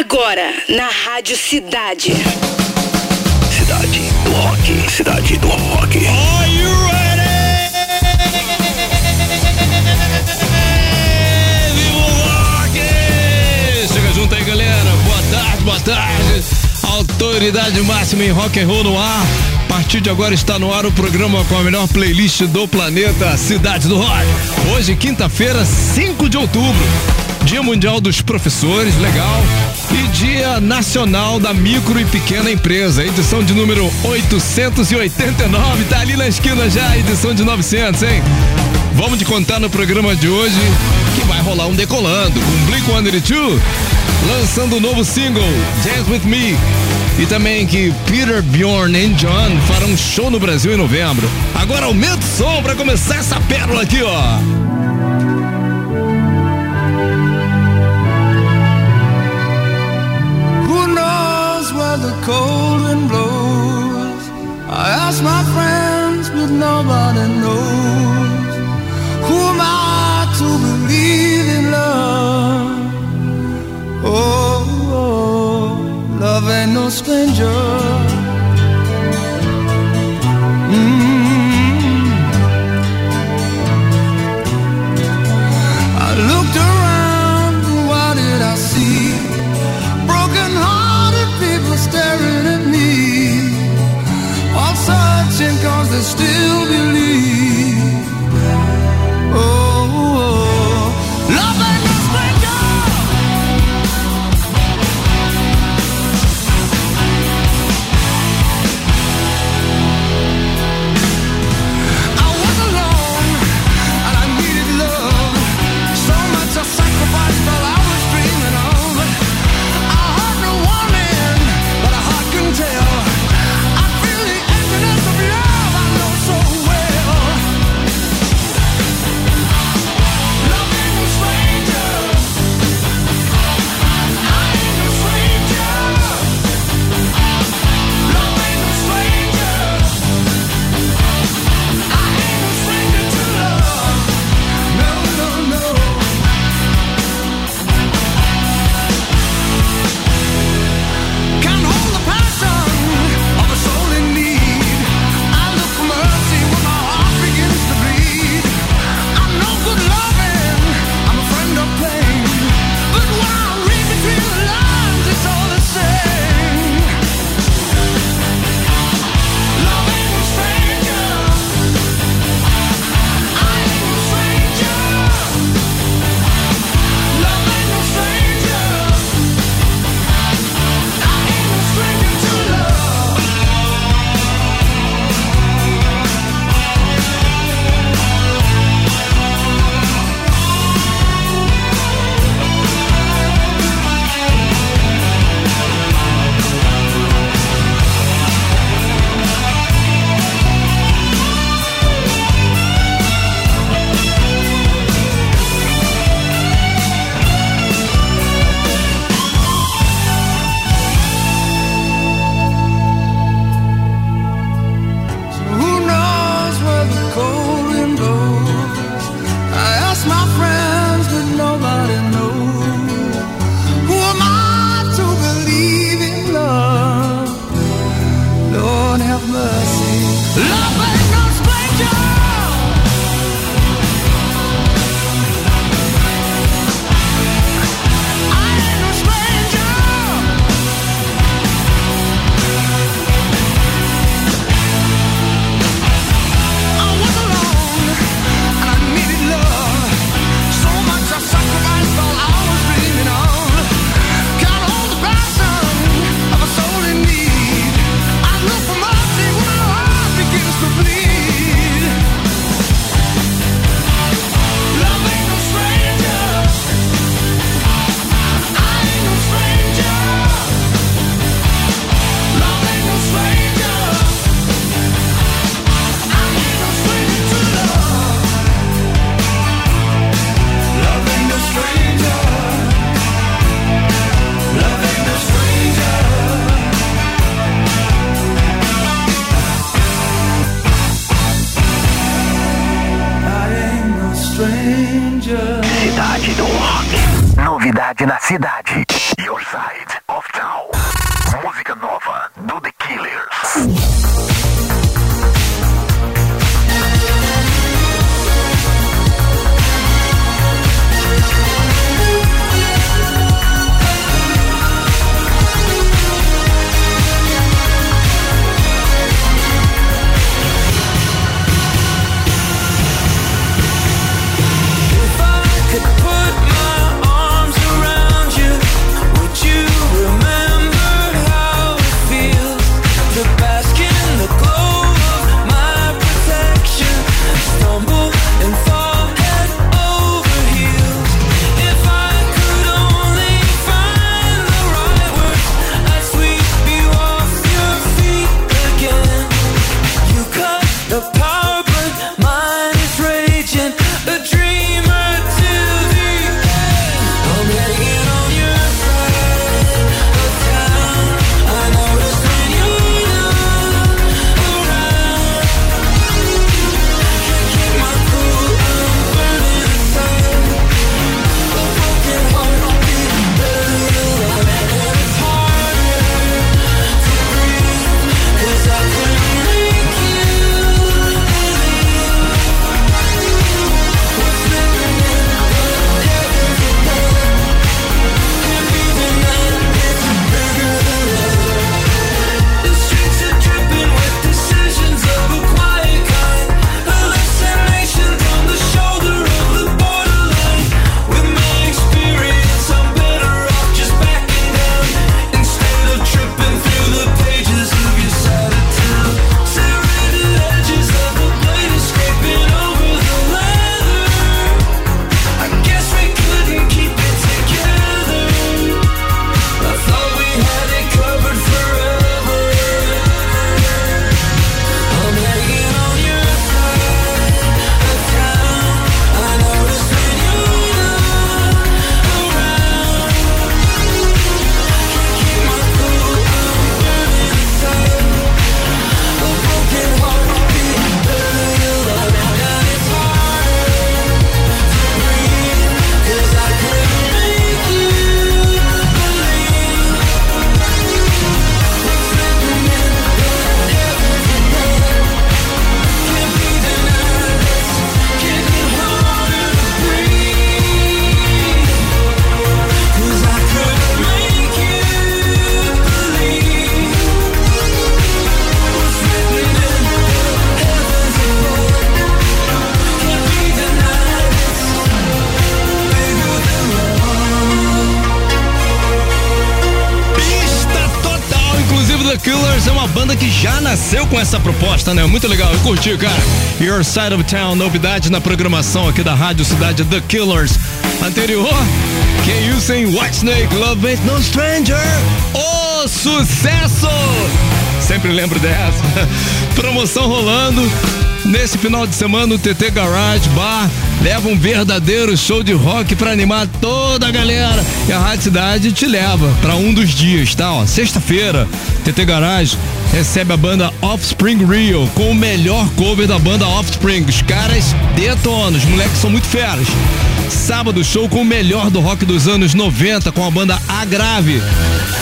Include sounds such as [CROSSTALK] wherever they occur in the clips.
Agora, na Rádio Cidade. Cidade do Rock. Cidade do Rock. Are you ready? Viva o rock! Chega junto aí, galera. Boa tarde, boa tarde. Autoridade máxima em rock and roll no ar. A partir de agora está no ar o programa com a melhor playlist do planeta, Cidade do Rock. Hoje, quinta-feira, 5 de outubro. Dia Mundial dos Professores, legal. E Dia Nacional da Micro e Pequena Empresa, edição de número 889. Tá ali na esquina já, edição de 900, hein? Vamos te contar no programa de hoje que vai rolar um decolando com Blink 182 lançando o novo single Dance With Me e também que Peter, Bjorn e John farão um show no Brasil em novembro. Agora aumenta o som pra começar essa pérola aqui, ó. The cold wind blows? I ask my friends, but nobody knows. Who am I to believe in love? Oh, oh, love ain't no stranger. Still believe. Proposta, né? Muito legal, eu curti, cara. Your Side of Town, novidade na programação aqui da Rádio Cidade The Killers. Anterior, Can You Sing White Snake, Love Ain't No Stranger. O sucesso! Sempre lembro dessa. [LAUGHS] Promoção rolando. Nesse final de semana, o TT Garage Bar leva um verdadeiro show de rock pra animar toda a galera. E a Rádio Cidade te leva pra um dos dias, tá? Sexta-feira, TT Garage recebe a banda Offspring Rio com o melhor cover da banda Offspring. Os caras detonam, os moleques são muito feras. Sábado, show com o melhor do rock dos anos 90 com a banda A Grave.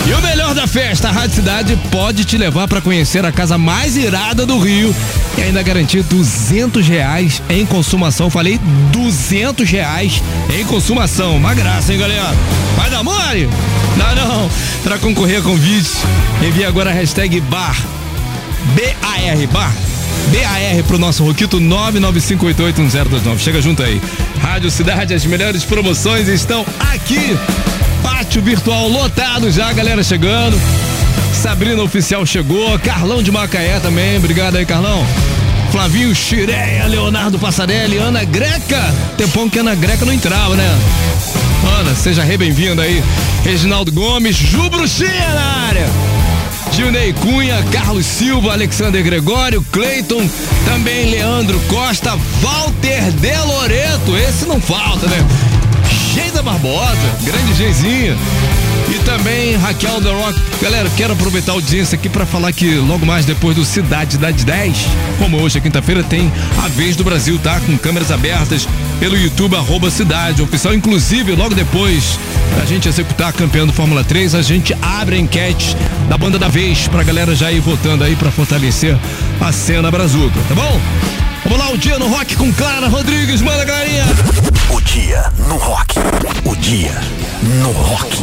E o melhor da festa, a Rádio Cidade pode te levar para conhecer a casa mais irada do Rio e ainda garantir 200 reais em consumação. Falei 200 reais em consumação. Uma graça, hein, galera? Vai dar mole? Não, não. Para concorrer a convite, envie agora a hashtag BAR. B-A-R, BAR. BAR pro nosso Roquito 995881029. Chega junto aí. Rádio Cidade, as melhores promoções estão aqui. Pátio virtual lotado já, galera chegando. Sabrina Oficial chegou, Carlão de Macaé também, obrigado aí, Carlão. Flavinho Xireia, Leonardo Passarelli, Ana Greca. Tempão que Ana Greca não entrava, né? Ana, seja re bem-vinda aí. Reginaldo Gomes, Ju Bruxinha na área. Gilney Cunha, Carlos Silva, Alexander Gregório, Cleiton, também Leandro Costa, Walter De Loreto, esse não falta, né? Geisa Barbosa, grande Geizinha. E também Raquel The Rock. Galera, quero aproveitar a audiência aqui para falar que logo mais depois do Cidade das 10, como hoje é quinta-feira, tem a vez do Brasil, tá? Com câmeras abertas pelo YouTube arroba cidade oficial. Inclusive, logo depois da gente executar a campeã do Fórmula 3, a gente abre a enquete da banda da vez pra galera já ir votando aí pra fortalecer a cena brazuca, tá bom? Vamos lá, o dia no rock com Clara Rodrigues, manda galerinha! O dia no rock. O dia no rock.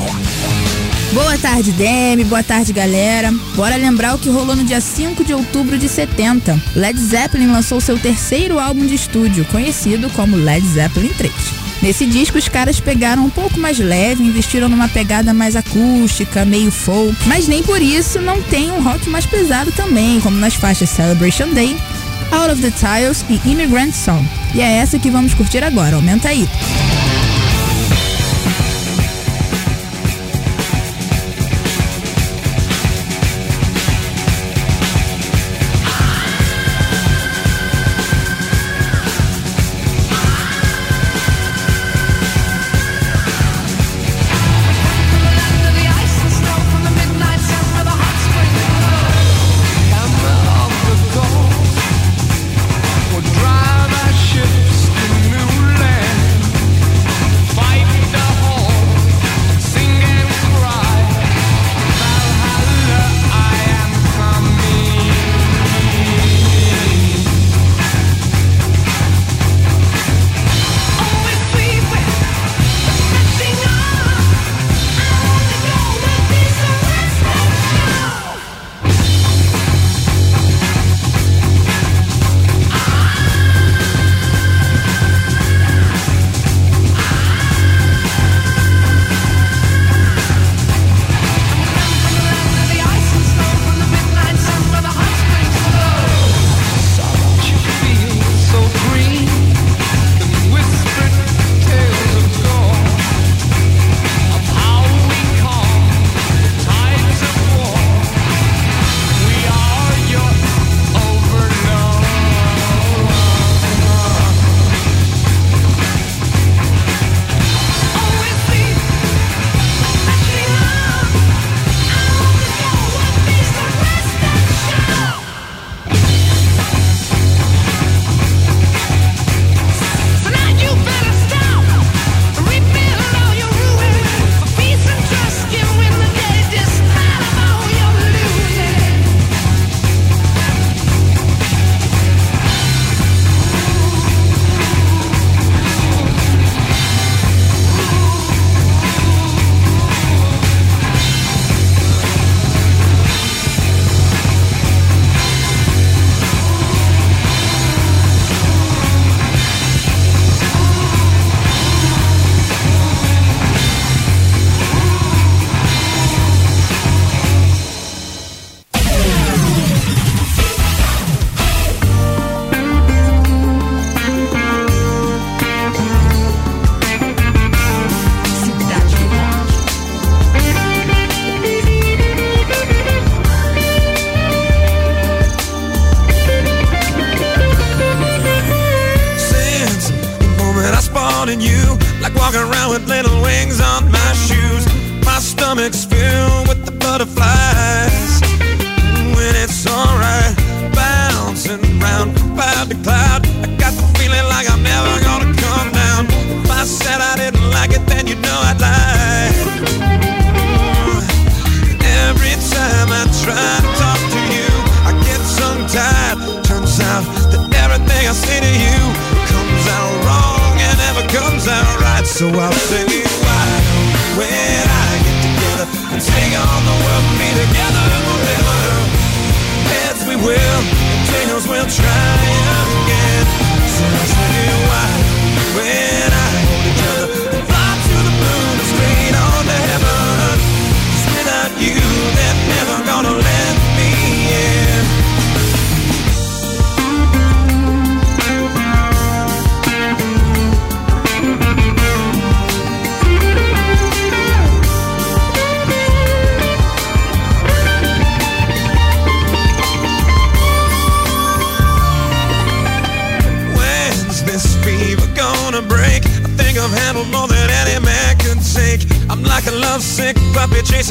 Boa tarde, Demi. Boa tarde, galera. Bora lembrar o que rolou no dia 5 de outubro de 70. Led Zeppelin lançou seu terceiro álbum de estúdio, conhecido como Led Zeppelin 3. Nesse disco, os caras pegaram um pouco mais leve, investiram numa pegada mais acústica, meio folk, mas nem por isso não tem um rock mais pesado também, como nas faixas Celebration Day, Out of the Tiles e Immigrant Song. E é essa que vamos curtir agora, aumenta aí.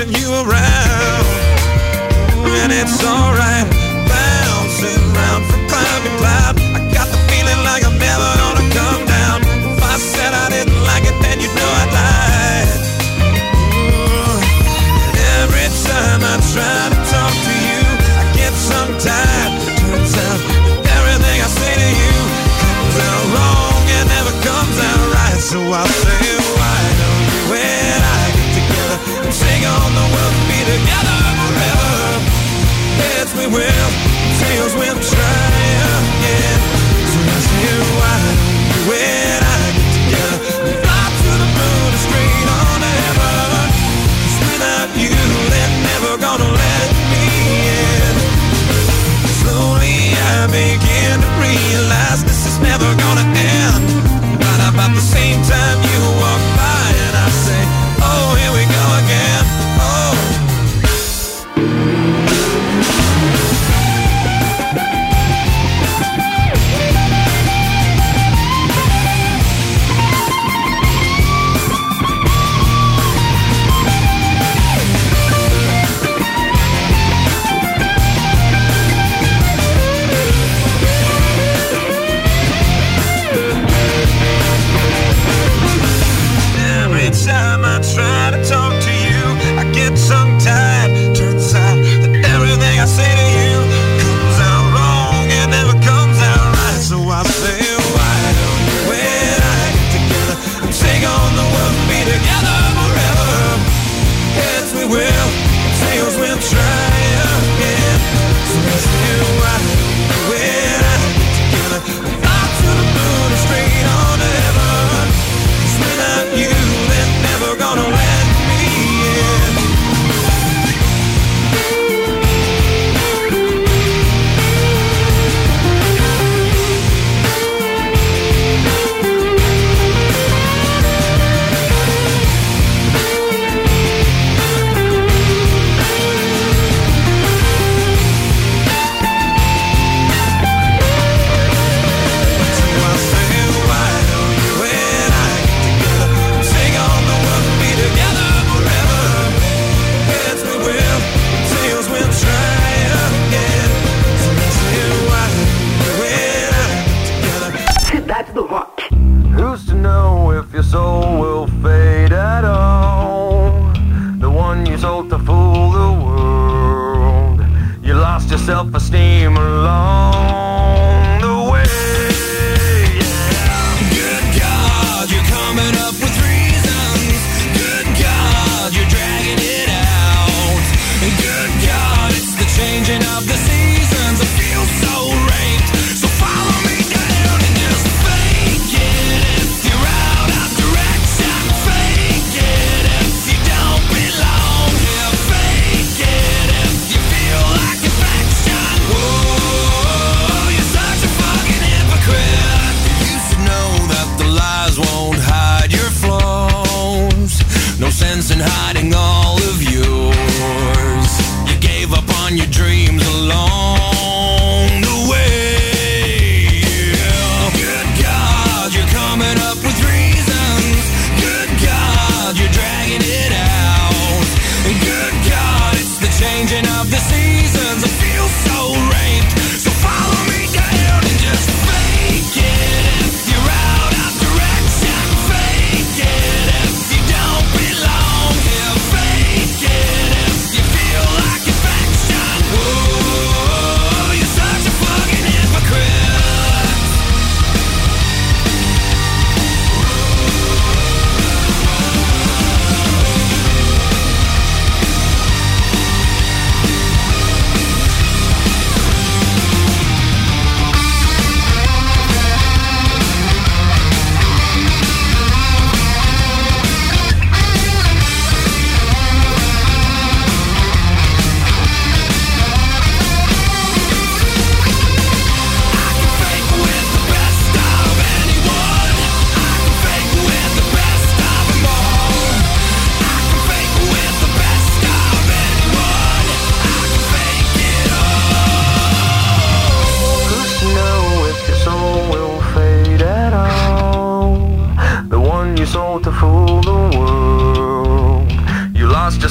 Chasing you around. Of the seasons. I feel so raped.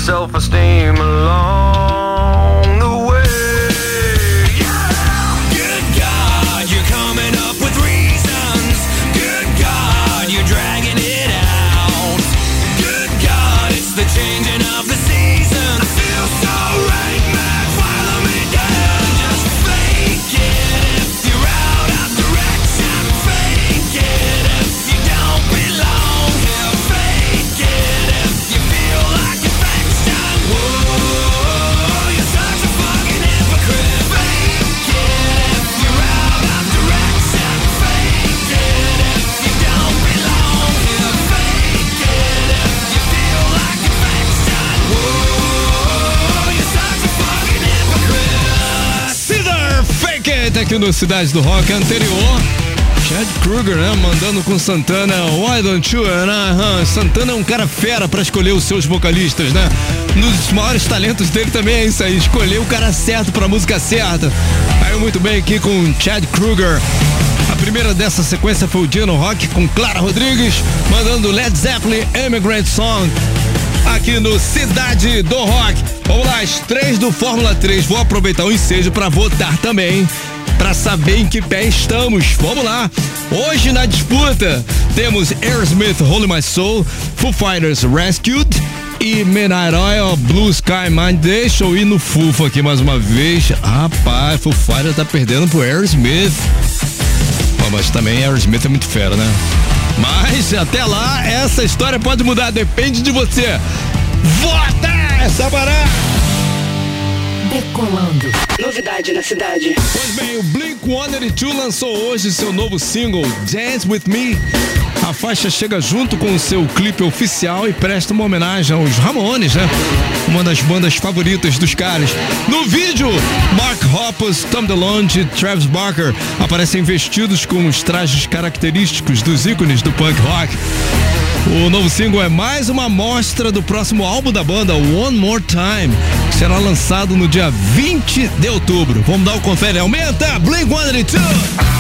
Self-esteem No Cidade do Rock anterior. Chad Kruger, né? Mandando com Santana, Why Don't You? Né? Santana é um cara fera pra escolher os seus vocalistas, né? Um dos maiores talentos dele também é isso aí, escolher o cara certo pra música certa. Aí muito bem aqui com Chad Kruger. A primeira dessa sequência foi o Dia no Rock com Clara Rodrigues, mandando Led Zeppelin Immigrant Song aqui no Cidade do Rock. Vamos lá, as três do Fórmula 3. Vou aproveitar o ensejo para votar também, para saber em que pé estamos. Vamos lá. Hoje na disputa temos Aerosmith Holy My Soul, Foo Fighters Rescued e Oil Blue Sky Mind. Deixa eu ir no Fufo aqui mais uma vez. Rapaz, Foo Fighters tá perdendo pro Aerosmith. Pô, mas também Aerosmith é muito fera, né? Mas até lá, essa história pode mudar, depende de você. Vota parada! Decolando. Novidade na cidade. Pois bem, o Blink-182 lançou hoje seu novo single, Dance With Me. A faixa chega junto com o seu clipe oficial e presta uma homenagem aos Ramones, né? Uma das bandas favoritas dos caras. No vídeo, Mark Hoppus, Tom DeLonge e Travis Barker aparecem vestidos com os trajes característicos dos ícones do punk rock. O novo single é mais uma amostra do próximo álbum da banda, One More Time, que será lançado no dia 20 de outubro. Vamos dar o confere. Aumenta! Blink 182!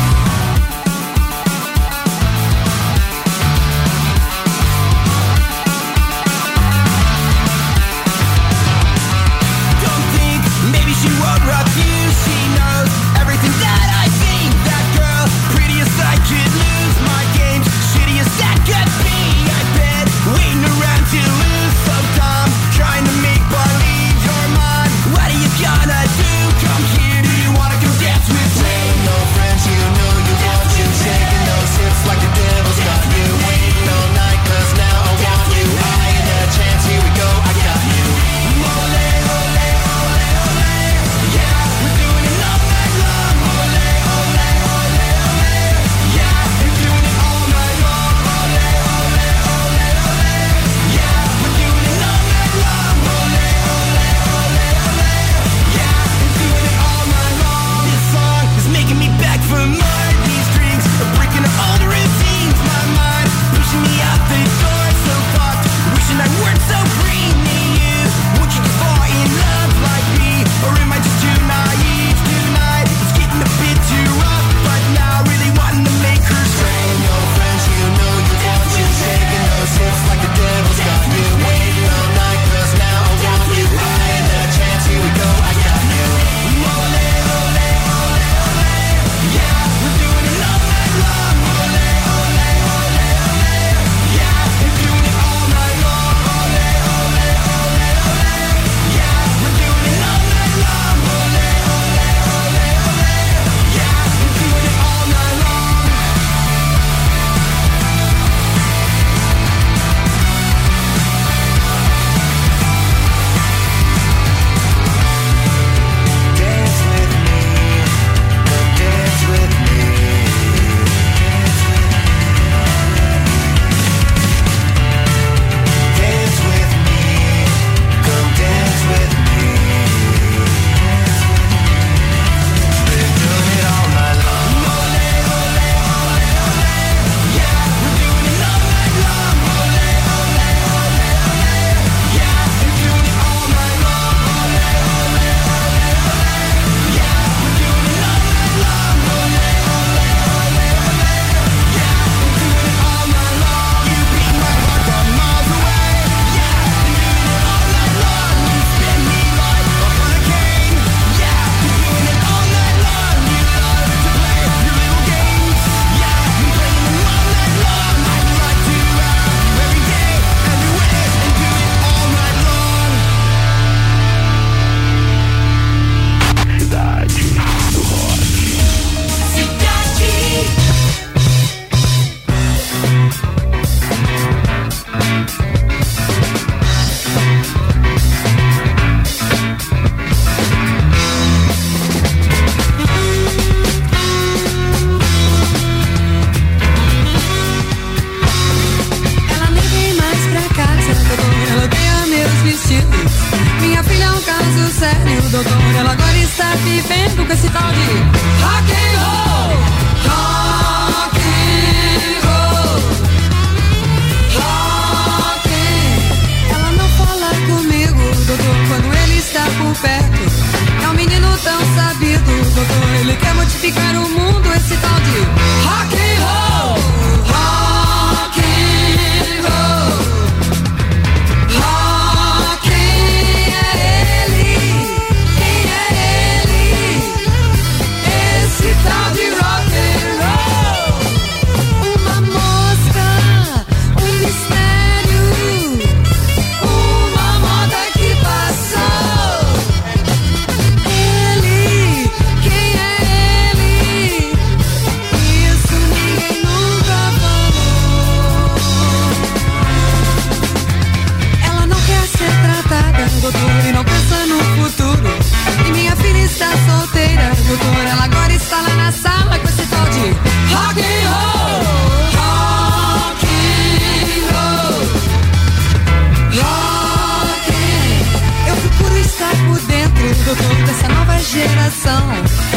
Doutor, dessa nova geração.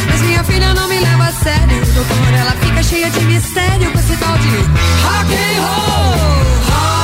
Mas minha filha não me leva a sério, doutor. Ela fica cheia de mistério com esse tal de rock and roll.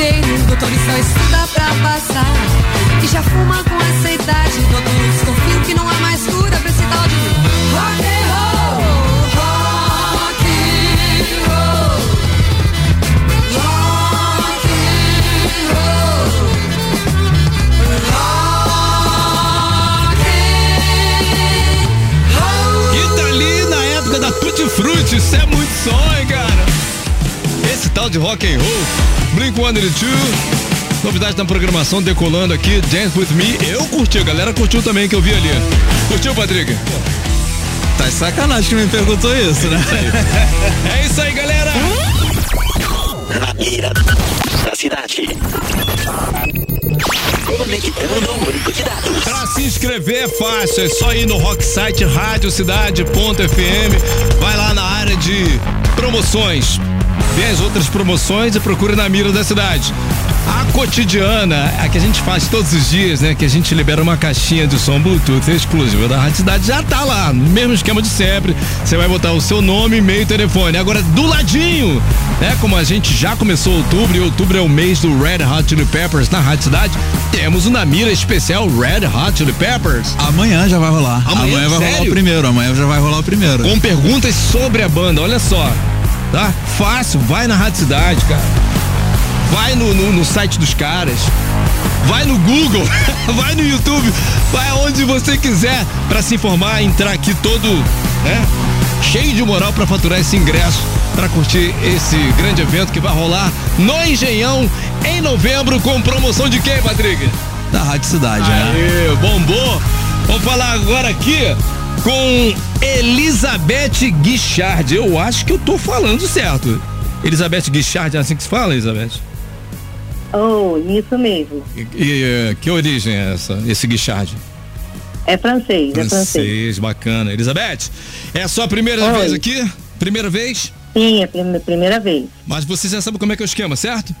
Inteiro, doutor, só estuda pra passar. E já fuma com essa idade, doutor. Desconfio que não há mais cura pra esse tal de rock and roll. Rock and roll. Rock and roll. Rock and roll. E tá ali na época da Tutti Frutti, isso é muito sonho, cara. Esse tal de rock and roll, Blink-182, novidade na programação decolando aqui, Dance With Me, eu curti, a galera curtiu também que eu vi ali. Curtiu, Patrick? Tá de sacanagem que me perguntou isso, né? [LAUGHS] É isso aí, galera! Na mira da cidade. Conectando banco de dados. Pra se inscrever é fácil, é só ir no Rocksite Radiocidade.fm, vai lá na área de promoções, vê as outras promoções e procura na mira da cidade. A cotidiana, a que a gente faz todos os dias, né? Que a gente libera uma caixinha de som Bluetooth exclusiva da Rádio Cidade, já tá lá, no mesmo esquema de sempre. Você vai botar o seu nome, e-mail e telefone. Agora, do ladinho, né? Como a gente já começou outubro e outubro é o mês do Red Hot Chili Peppers na Rádio Cidade, temos o Namira especial Red Hot Chili Peppers. Amanhã já vai rolar. Amanhã? vai rolar Sério? o primeiro. Amanhã já vai rolar o primeiro. com perguntas sobre a banda. Olha só, tá? Fácil, vai na Rádio Cidade, cara. Vai no, no, no site dos caras. Vai no Google, [LAUGHS] vai no YouTube, vai aonde você quiser pra se informar, entrar aqui todo, né? Cheio de moral pra faturar esse ingresso, pra curtir esse grande evento que vai rolar no Engenhão em novembro com promoção de quem, Patrick? Da Rádio Cidade, né? Aê, bombou. Vamos falar agora aqui com Elizabeth Guichard. Eu acho que eu tô falando certo. Elizabeth Guichard, é assim que se fala, Elizabeth? Oh, isso mesmo. E, e, eh, que origem é essa, esse Guichard? É francês, é francês. Francês, bacana. Elizabeth, é a sua primeira Oi. vez aqui? Primeira vez? Sim, é a prime- primeira vez. Mas você já sabe como é que é o esquema, certo?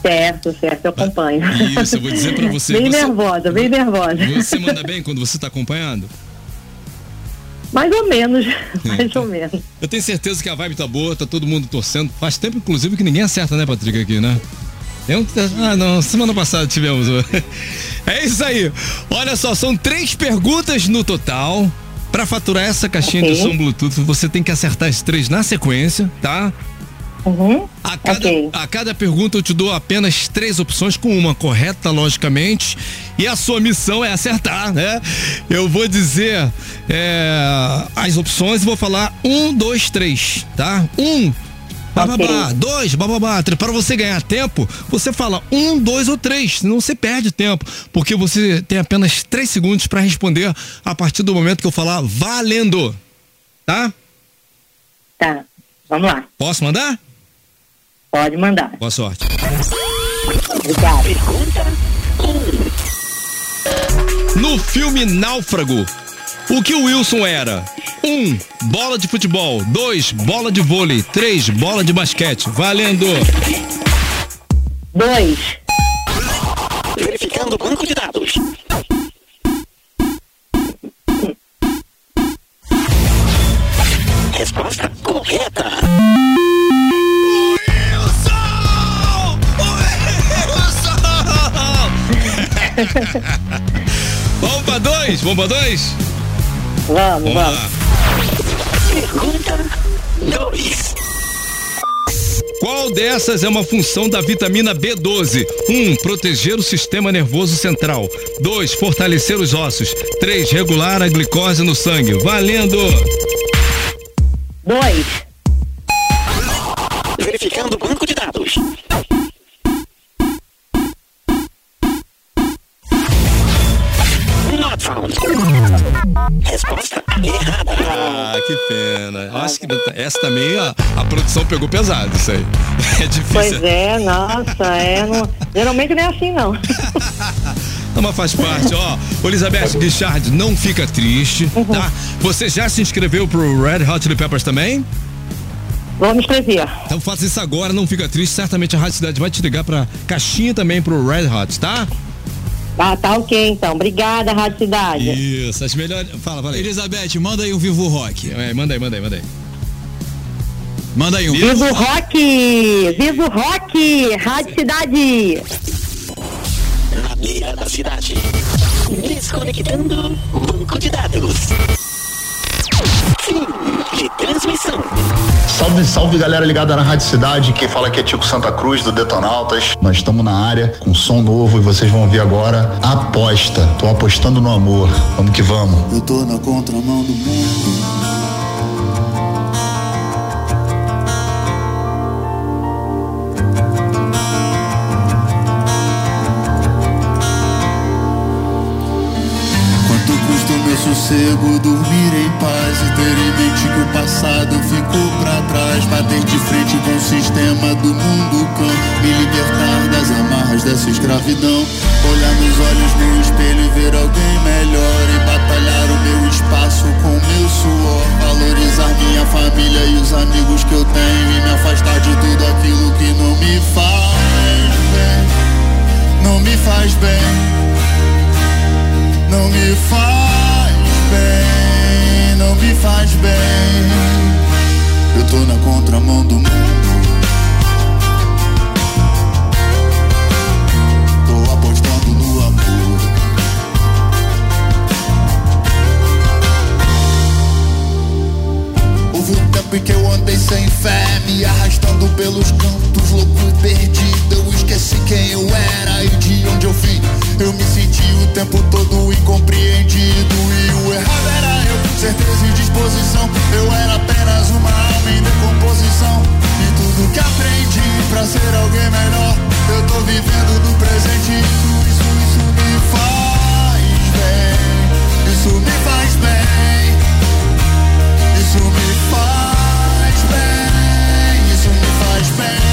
Certo, certo, eu acompanho. Isso, eu vou dizer pra [LAUGHS] você. bem você, nervosa, bem nervosa. Você manda bem quando você tá acompanhando? Mais ou menos, [LAUGHS] mais ou menos. Eu tenho certeza que a vibe tá boa, tá todo mundo torcendo. Faz tempo, inclusive, que ninguém acerta, né, Patrick, aqui, né? Um... Ah, não, semana passada tivemos. [LAUGHS] É isso aí. Olha só, são três perguntas no total. Pra faturar essa caixinha de Ok. som Bluetooth, você tem que acertar as três na sequência, tá? Uhum. A cada, Ok. a cada pergunta eu te dou apenas três opções, com uma correta, logicamente. E a sua missão é acertar, né? Eu vou dizer é, as opções e vou falar um, dois, três, tá? Um. Bababá, Ok. dois, bababá, três. Para você ganhar tempo, você fala um, dois ou três, senão você perde tempo, porque você tem apenas três segundos para responder a partir do momento que eu falar valendo, tá? Tá, vamos lá. Posso mandar? Pode mandar. Boa sorte. Obrigada. No filme Náufrago, o que o Wilson era? Um, bola de futebol. Dois, bola de vôlei. Três, bola de basquete. Valendo! Dois. Verificando o banco de dados. Resposta correta. bomba 2, bomba 2. Vamos, vamos. Pergunta 2. Qual dessas é uma função da vitamina B12? 1. Um, proteger o sistema nervoso central. 2. Fortalecer os ossos. 3. Regular a glicose no sangue. Valendo! 2. Que essa também a, a produção pegou pesado, isso aí. [LAUGHS] É difícil. Pois é, nossa, é. Não... Geralmente não é assim, não. [LAUGHS] Não, mas faz parte, ó. Elizabeth Guichard, não fica triste, tá? Você já se inscreveu pro Red Hot Chili Peppers também? Vamos escrever. Então faça isso agora, não fica triste. Certamente a Rádio Cidade vai te ligar pra caixinha também pro Red Hot, tá? Ah, tá ok então. Obrigada, Rádio Cidade. Isso, as melhores. Fala, fala aí. Elizabeth, manda aí um Vivo Rock. É, manda aí, manda aí, manda aí. Manda aí um. Vivo Rock! Vivo Rock! Rádio Cidade! Na beira da cidade. Desconectando o banco de dados. Fim de transmissão. Salve, salve galera ligada na Rádio Cidade. Quem fala aqui é Tico Santa Cruz do Detonautas. Nós estamos na área com som novo e vocês vão ouvir agora Aposta. Tô apostando no amor. Vamos que vamos. Eu tô na contramão do mundo. Sossego dormir em paz e ter em mente que o passado ficou pra trás? Bater de frente com o sistema do mundo cão, me libertar das amarras dessa escravidão. Olhar nos olhos no espelho e ver alguém melhor e batalhar o meu espaço com meu suor. Valorizar minha família e os amigos que eu tenho e me afastar de tudo aquilo que não me faz bem. Não me faz bem não me faz bem, não me faz bem. Eu tô na contramão do mundo. Houve um tempo em que eu andei sem fé, me arrastando pelos cantos, louco e perdido. Eu esqueci quem eu era e de onde eu vim. Eu me senti o tempo todo incompreendido. E o errado era eu, certeza e disposição. Eu era apenas uma alma em decomposição. E tudo que aprendi pra ser alguém melhor, eu tô vivendo no presente. Isso, isso, isso me faz bem. Isso me faz bem. Faz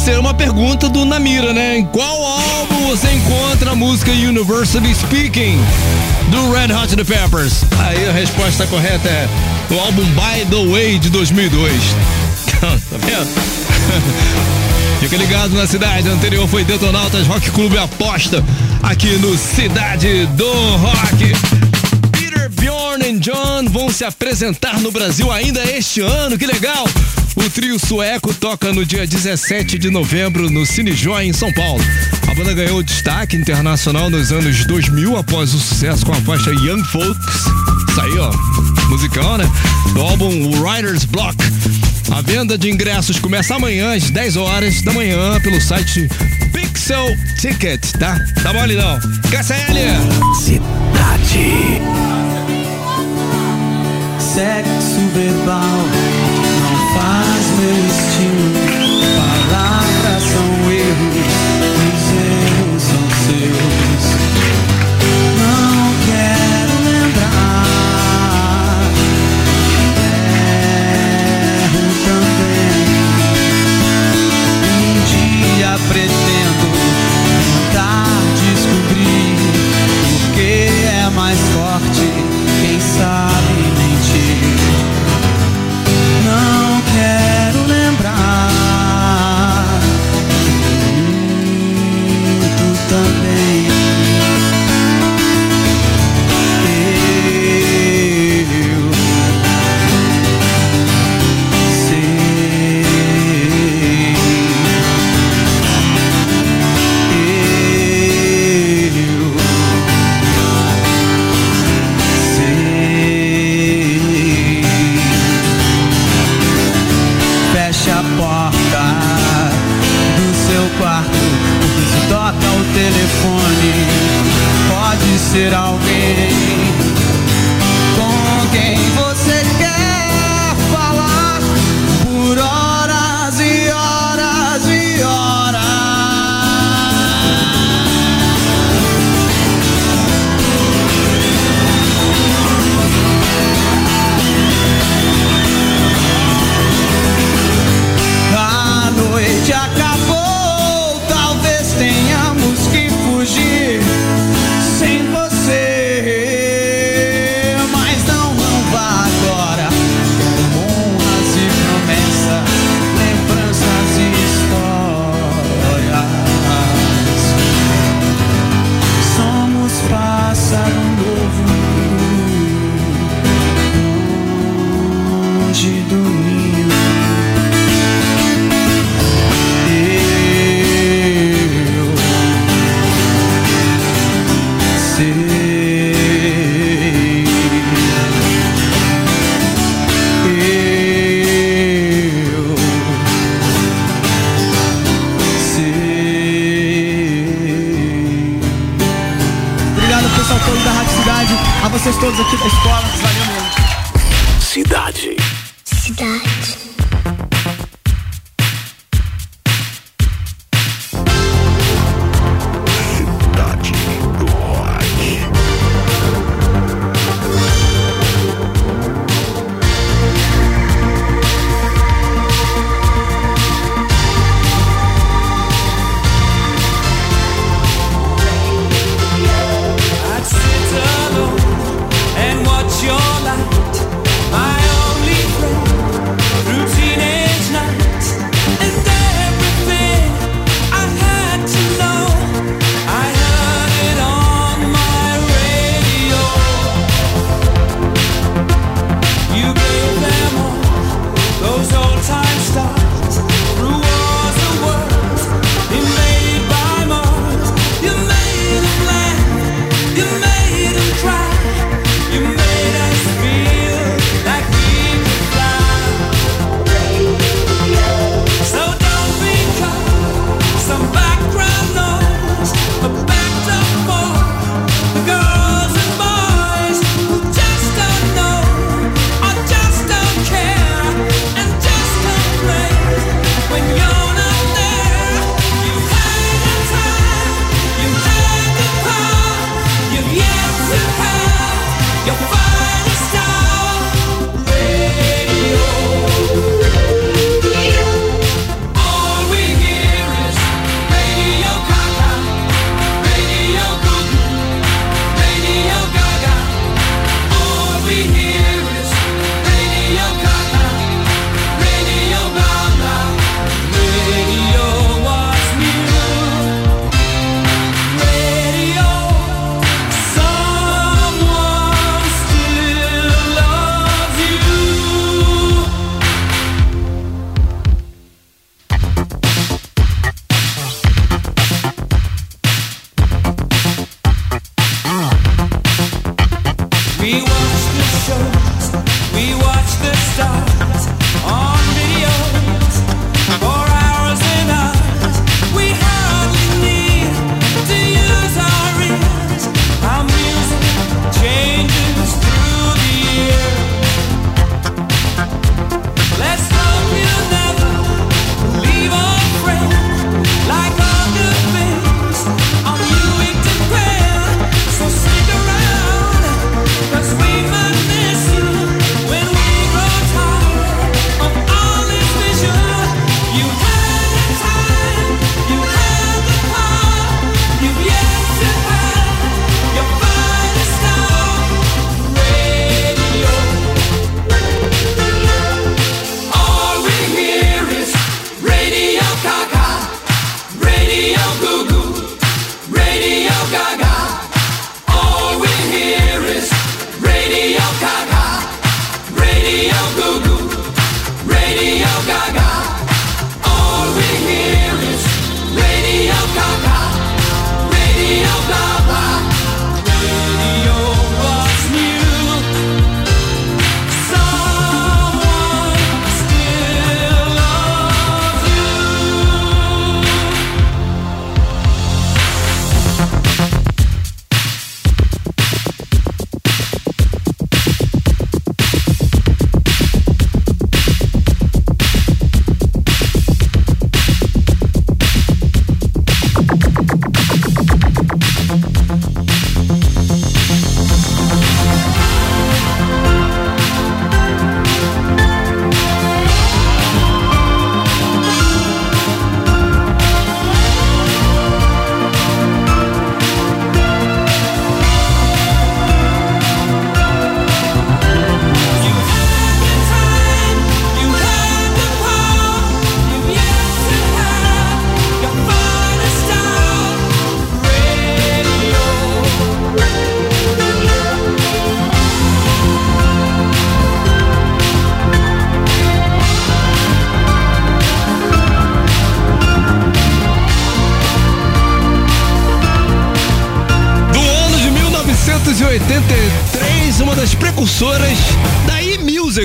pode ser uma pergunta do Namira, né? Em qual álbum você encontra a música University Speaking do Red Hot Chili Peppers? Aí a resposta correta é o álbum By the Way de 2002. [LAUGHS] tá vendo? [LAUGHS] Fica ligado na cidade anterior foi Detonautas Rock Clube Aposta aqui no Cidade do Rock. Peter, Bjorn e John vão se apresentar no Brasil ainda este ano, que legal! O trio sueco toca no dia 17 de novembro no Cine Joy em São Paulo. A banda ganhou destaque internacional nos anos 2000 após o sucesso com a faixa Young Folks. Isso aí, ó, musical, né? Do álbum Writer's Block. A venda de ingressos começa amanhã às 10 horas da manhã pelo site Pixel Ticket, tá? Tá mole não. KCL! Cidade. Sexo verbal faz meu estilo. Palavras são erros,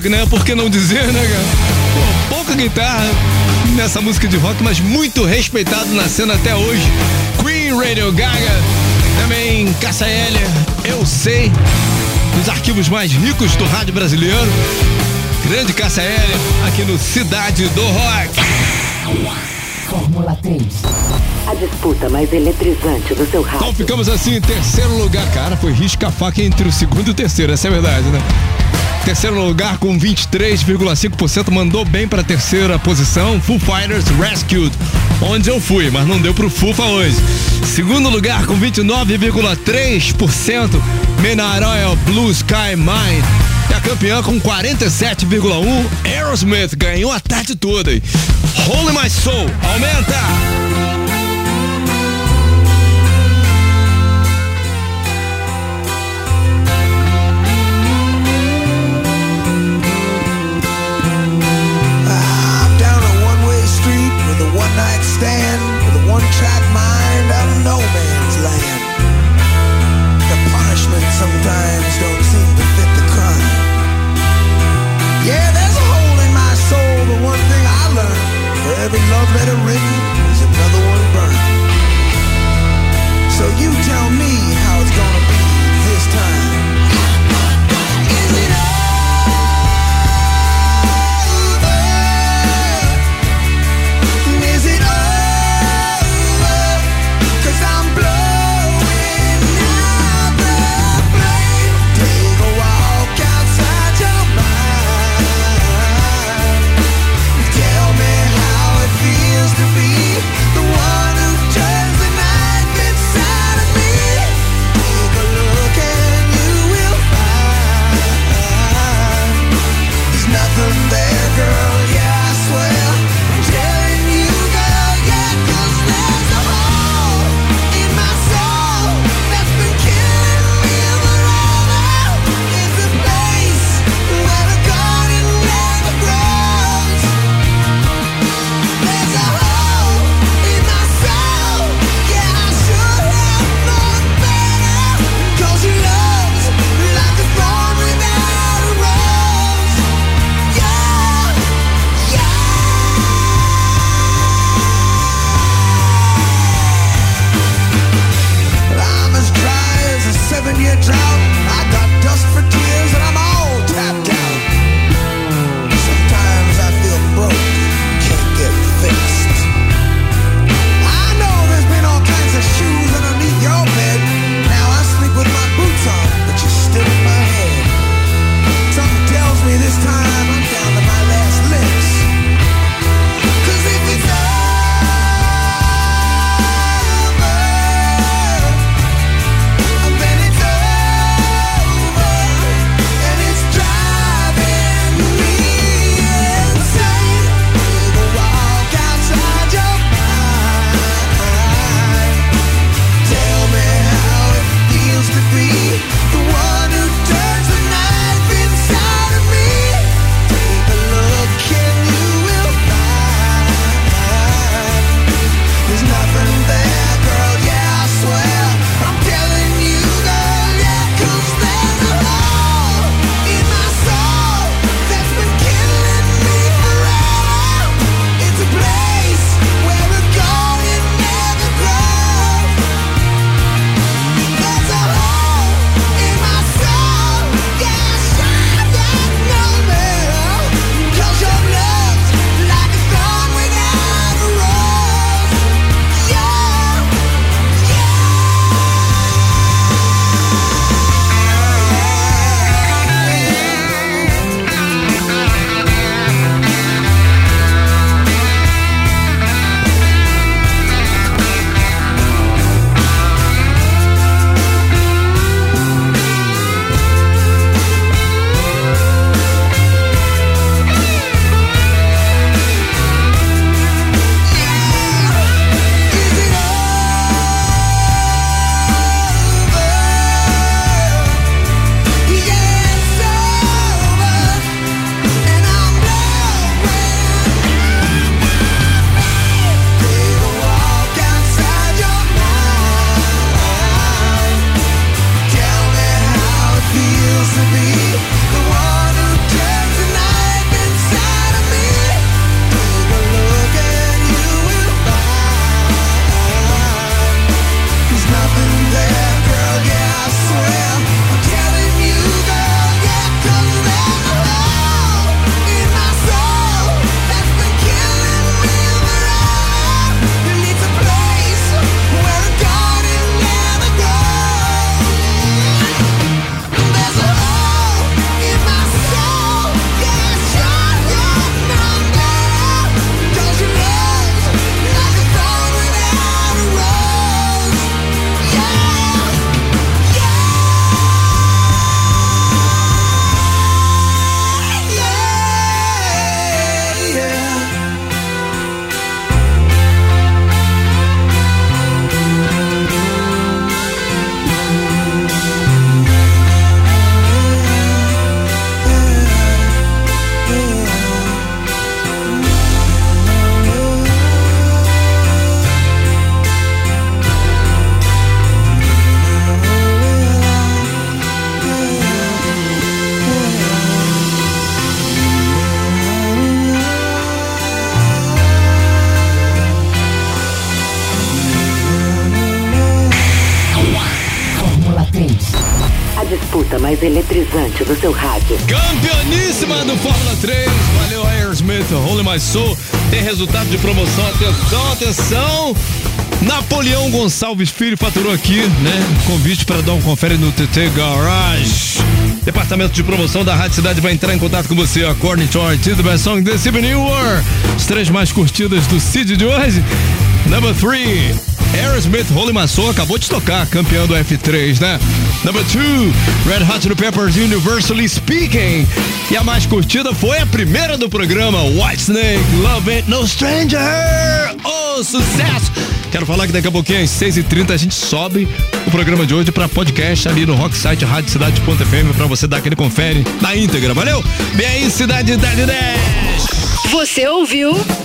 e-music, né? Por que não dizer, né, cara? Pô, pouca guitarra nessa música de rock, mas muito respeitado na cena até hoje. Queen Radio Gaga, também Cassa L, eu sei, dos arquivos mais ricos do rádio brasileiro. Grande Cassa L, aqui no Cidade do Rock. Fórmula 3. A disputa mais eletrizante do seu rádio. Então ficamos assim em terceiro lugar, cara. Foi risca-faca entre o segundo e o terceiro, essa é a verdade, né? Terceiro lugar com 23,5%, mandou bem para a terceira posição. Foo Fighters Rescued, onde eu fui, mas não deu pro Fufa hoje. Segundo lugar com 29,3%, Menaroya Blue Sky Mine. E a campeã com 47,1%, Aerosmith ganhou a tarde toda. Holy My Soul, aumenta! every love letter written is another one burned. So you tell me how it's gonna be this time. My Soul. Tem resultado de promoção. Atenção, atenção. Napoleão Gonçalves Filho faturou aqui, né? Convite para dar um confere no TT Garage. Departamento de promoção da Rádio Cidade vai entrar em contato com você. According to our the best song this evening were as três mais curtidas do Cid de hoje. Number three, Aerosmith Holy Maçou acabou de tocar, campeão do F3, né? Number two, Red Hot Chili Peppers Universally Speaking. E a mais curtida foi a primeira do programa, White Snake, Love Ain't No Stranger. Oh, sucesso! Quero falar que daqui a pouquinho, às 6h30, a gente sobe o programa de hoje para podcast ali no Rock Site Rádio Cidade.fm para você dar aquele confere na íntegra, valeu? Vem aí, Cidade da 10! Você ouviu? Cidade